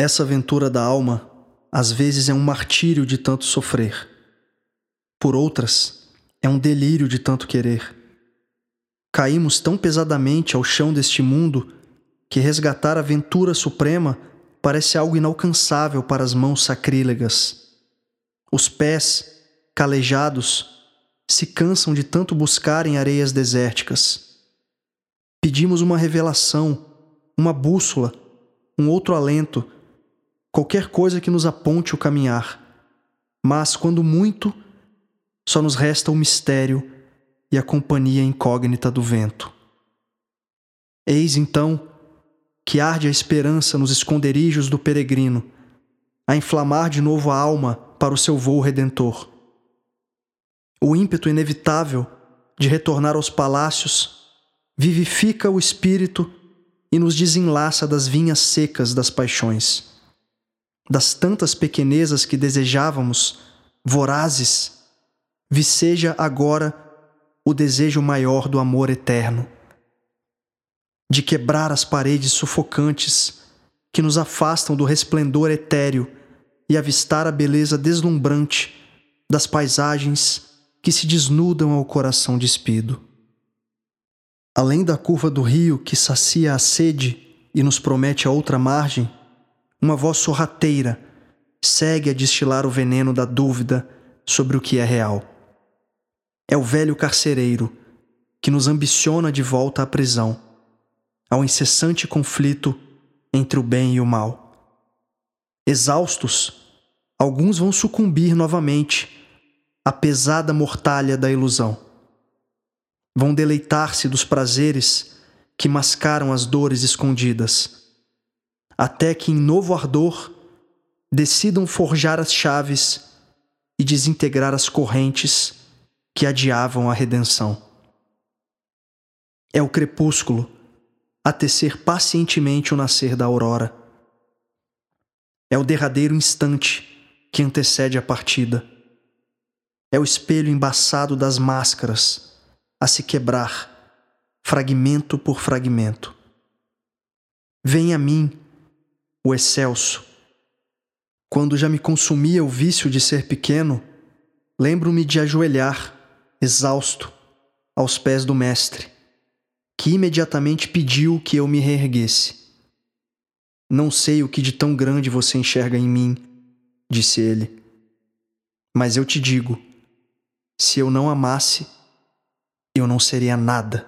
Essa aventura da alma, às vezes, é um martírio de tanto sofrer. Por outras, é um delírio de tanto querer. Caímos tão pesadamente ao chão deste mundo que resgatar a aventura suprema parece algo inalcançável para as mãos sacrílegas. Os pés, calejados, se cansam de tanto buscar em areias desérticas. Pedimos uma revelação, uma bússola, um outro alento, qualquer coisa que nos aponte o caminhar. Mas, quando muito, só nos resta o mistério e a companhia incógnita do vento. Eis então que arde a esperança nos esconderijos do peregrino, a inflamar de novo a alma para o seu voo redentor. O ímpeto inevitável de retornar aos palácios vivifica o espírito e nos desenlaça das vinhas secas das paixões. Das tantas pequenezas que desejávamos, vorazes, viceja agora o desejo maior do amor eterno. De quebrar as paredes sufocantes que nos afastam do resplendor etéreo e avistar a beleza deslumbrante das paisagens que se desnudam ao coração despido. Além da curva do rio que sacia a sede e nos promete a outra margem, uma voz sorrateira segue a destilar o veneno da dúvida sobre o que é real. É o velho carcereiro que nos ambiciona de volta à prisão, ao incessante conflito entre o bem e o mal. Exaustos, alguns vão sucumbir novamente à pesada mortalha da ilusão. Vão deleitar-se dos prazeres que mascaram as dores escondidas, até que em novo ardor decidam forjar as chaves e desintegrar as correntes que adiavam a redenção. É o crepúsculo a tecer pacientemente o nascer da aurora. É o derradeiro instante que antecede a partida. É o espelho embaçado das máscaras a se quebrar, fragmento por fragmento. Vem a mim, o excelso. Quando já me consumia o vício de ser pequeno, lembro-me de ajoelhar exausto, aos pés do Mestre, que imediatamente pediu que eu me reerguesse. Não sei o que de tão grande você enxerga em mim, disse ele, mas eu te digo: se eu não amasse, eu não seria nada.